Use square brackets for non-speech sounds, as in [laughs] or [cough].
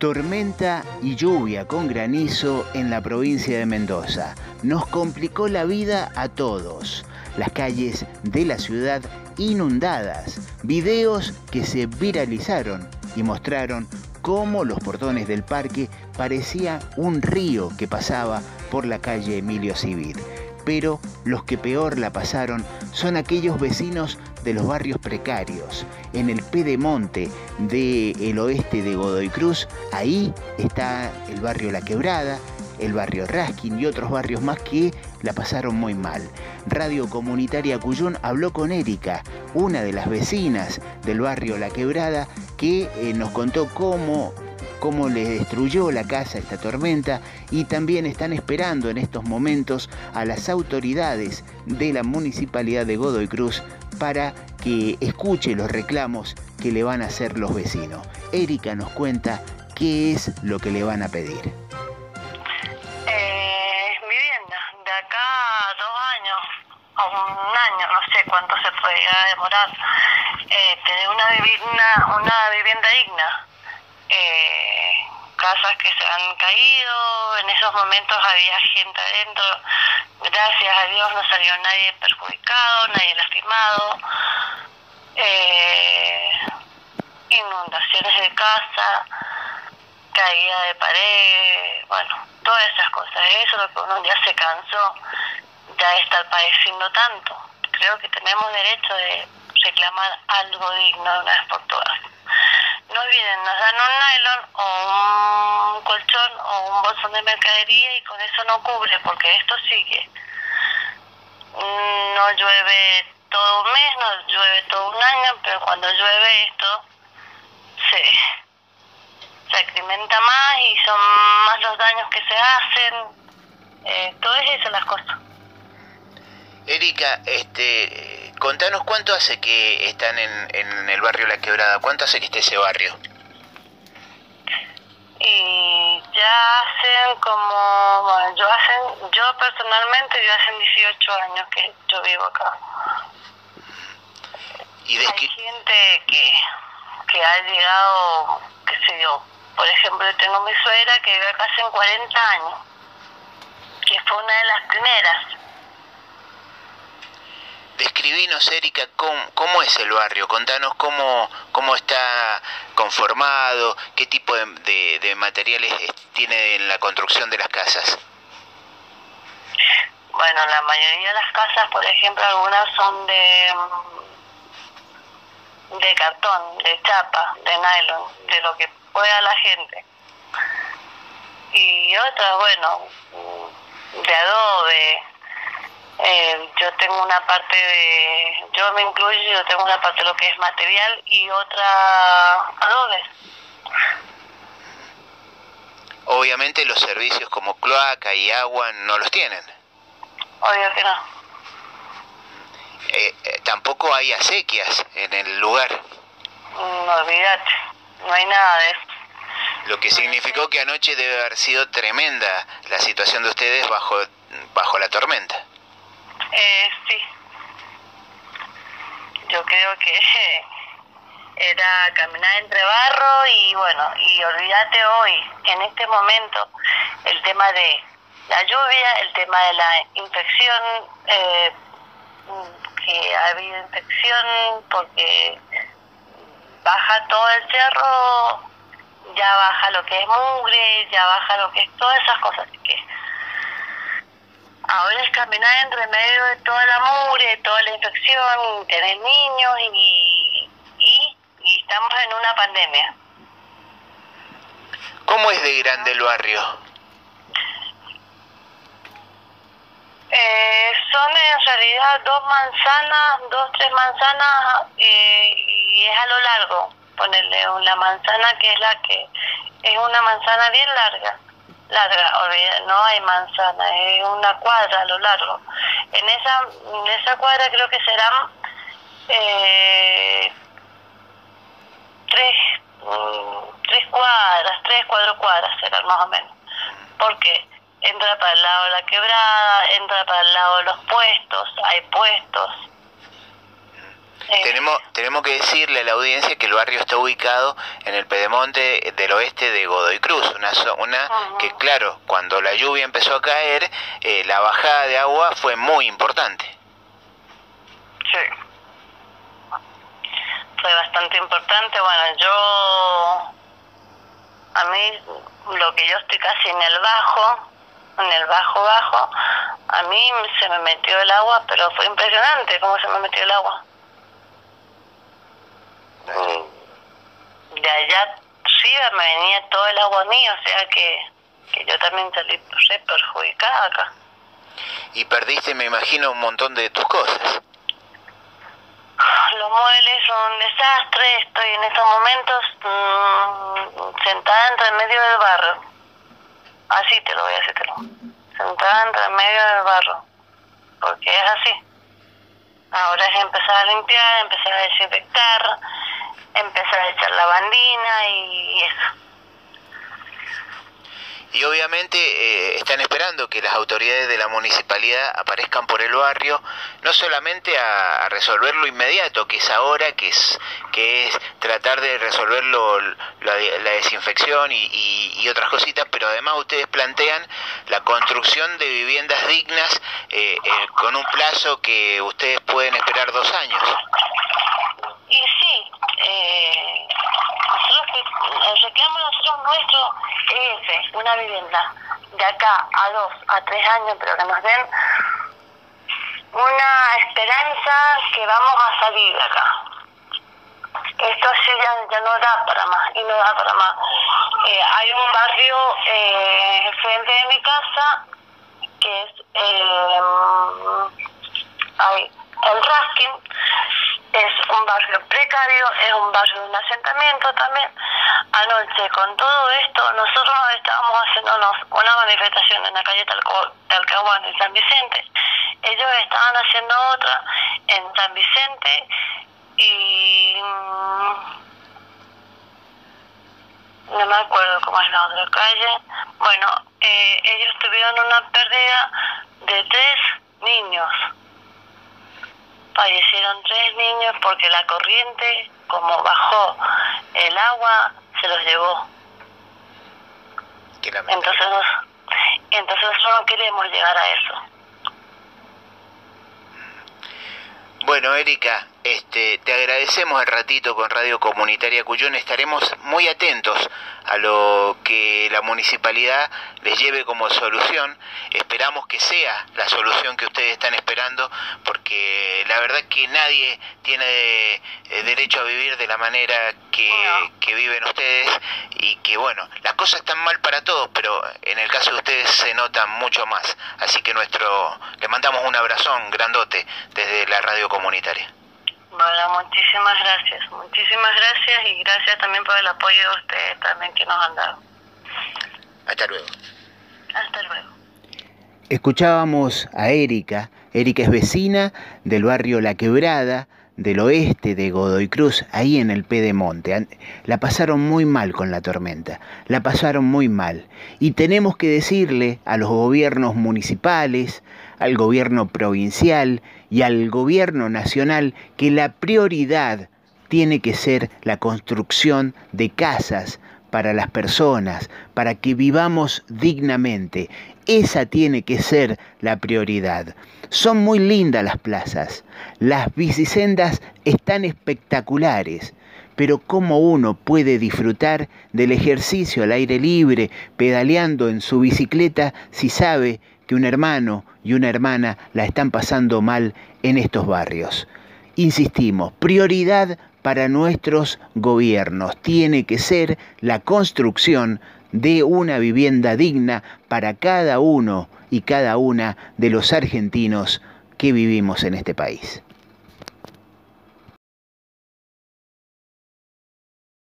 Tormenta y lluvia con granizo en la provincia de Mendoza. Nos complicó la vida a todos. Las calles de la ciudad inundadas. Videos que se viralizaron y mostraron cómo los portones del parque parecía un río que pasaba por la calle Emilio Civil. Pero los que peor la pasaron son aquellos vecinos de los barrios precarios, en el pedemonte del oeste de Godoy Cruz. Ahí está el barrio La Quebrada, el barrio Raskin y otros barrios más que la pasaron muy mal. Radio Comunitaria Cuyón habló con Erika, una de las vecinas del barrio La Quebrada, que eh, nos contó cómo cómo destruyó la casa esta tormenta y también están esperando en estos momentos a las autoridades de la municipalidad de Godoy Cruz para que escuche los reclamos que le van a hacer los vecinos. Erika nos cuenta qué es lo que le van a pedir. Eh, vivienda, de acá a dos años, o un año, no sé cuánto se puede llegar a demorar, eh, tener una, vivienda, una vivienda digna eh, casas que se han caído, en esos momentos había gente adentro, gracias a Dios no salió nadie perjudicado, nadie lastimado, eh, inundaciones de casa, caída de pared, bueno, todas esas cosas, eso es lo que uno ya se cansó ya estar padeciendo tanto. Creo que tenemos derecho de reclamar algo digno de una vez por todas nos vienen, nos dan un nylon o un colchón o un bolsón de mercadería y con eso no cubre porque esto sigue. No llueve todo un mes, no llueve todo un año, pero cuando llueve esto se, se más y son más los daños que se hacen. Eh, todo es eso las cosas. Erika, este, Contanos cuánto hace que están en, en el barrio La Quebrada, cuánto hace que esté ese barrio. Y ya hacen como, bueno, yo hacen, yo personalmente yo hacen 18 años que yo vivo acá. ¿Y de Hay gente que, que ha llegado, qué sé yo, por ejemplo, tengo mi suegra que vive acá hace 40 años, que fue una de las primeras Describinos, Erika, cómo, es el barrio, contanos cómo, cómo está conformado, qué tipo de, materiales tiene en la construcción de las casas. Bueno, la mayoría de las casas, por ejemplo, algunas son de de cartón, de chapa, de nylon, de lo que pueda la gente. Y otras, bueno, de adobe, eh, yo tengo una parte de, yo me incluyo, yo tengo una parte de lo que es material y otra adobe. Obviamente los servicios como cloaca y agua no los tienen. Obvio que no. Eh, eh, tampoco hay acequias en el lugar. No, olvídate, no hay nada de eso. Lo que significó que anoche debe haber sido tremenda la situación de ustedes bajo, bajo la tormenta. Eh, sí. Yo creo que [laughs] era caminar entre barro y bueno, y olvídate hoy, en este momento, el tema de la lluvia, el tema de la infección, eh, que ha habido infección porque baja todo el cerro, ya baja lo que es mugre, ya baja lo que es todas esas cosas. que Ahora es caminar entre medio de toda la mugre, toda la infección, tener niños y, y, estamos en una pandemia. ¿Cómo es de grande el barrio? Eh, son en realidad dos manzanas, dos, tres manzanas eh, y es a lo largo. Ponerle una manzana que es la que es una manzana bien larga larga, no hay manzana, es una cuadra a lo largo. En esa, en esa cuadra creo que serán eh, tres, mm, tres cuadras, tres, cuatro cuadras serán más o menos. Porque entra para el lado de la quebrada, entra para el lado de los puestos, hay puestos. Tenemos, tenemos que decirle a la audiencia que el barrio está ubicado en el pedemonte del oeste de Godoy Cruz, una, una que claro, cuando la lluvia empezó a caer, eh, la bajada de agua fue muy importante. Sí. Fue bastante importante. Bueno, yo, a mí, lo que yo estoy casi en el bajo, en el bajo bajo, a mí se me metió el agua, pero fue impresionante cómo se me metió el agua. De allá arriba me venía todo el agua mío, o sea que, que yo también salí re perjudicada acá. Y perdiste, me imagino, un montón de tus cosas. Los muebles son un desastre, estoy en estos momentos mmm, sentada entre medio del barro. Así te lo voy a decir, sentada entre medio del barro, porque es así. Ahora es empezar a limpiar, empezar a desinfectar, empezar a echar la bandina y eso. Y obviamente eh, están esperando que las autoridades de la municipalidad aparezcan por el barrio, no solamente a, resolver lo inmediato, que es ahora, que es, que es tratar de resolver la, desinfección y, otras cositas, pero además ustedes plantean la construcción de viviendas dignas eh, eh, con un plazo que ustedes pueden esperar dos años. Y sí, eh, nosotros, el reclamo nosotros nuestro es ese, una vivienda de acá a dos, a tres años, pero que nos den una esperanza que vamos a salir de acá. Esto sí ya, no da para más y no da para más. Eh, hay un barrio eh, frente de mi casa que es eh, hay, el Raskin, es un barrio precario, es un barrio de un asentamiento también. Anoche, con todo esto, nosotros estábamos haciéndonos una manifestación en la calle Talcahuano en San Vicente. Ellos estaban haciendo otra en San Vicente y mm, no me acuerdo cómo es la otra calle. Bueno, eh, ellos tuvieron una pérdida de tres niños fallecieron tres niños porque la corriente, como bajó el agua, se los llevó. Entonces, entonces nosotros no queremos llegar a eso. Bueno, Erika, este, te agradecemos el ratito con Radio Comunitaria Cuyón. Estaremos muy atentos a lo que la municipalidad les lleve como solución. Esperamos que sea la solución que ustedes están esperando, porque la verdad que nadie tiene eh, derecho a vivir de la manera que, que viven ustedes y que bueno, las cosas están mal para todos, pero en el caso de ustedes se nota mucho más. Así que nuestro, le mandamos un abrazón grandote desde la radio comunitaria. Bueno, muchísimas gracias, muchísimas gracias y gracias también por el apoyo de ustedes también que nos han dado. Hasta luego. Hasta luego. Escuchábamos a Erika. Erika es vecina del barrio La Quebrada, del oeste de Godoy Cruz, ahí en el Pedemonte. La pasaron muy mal con la tormenta, la pasaron muy mal. Y tenemos que decirle a los gobiernos municipales, al gobierno provincial y al gobierno nacional que la prioridad tiene que ser la construcción de casas para las personas, para que vivamos dignamente. Esa tiene que ser la prioridad. Son muy lindas las plazas, las bicisendas están espectaculares, pero ¿cómo uno puede disfrutar del ejercicio al aire libre, pedaleando en su bicicleta, si sabe que un hermano y una hermana la están pasando mal en estos barrios? Insistimos, prioridad para nuestros gobiernos tiene que ser la construcción de una vivienda digna para cada uno y cada una de los argentinos que vivimos en este país.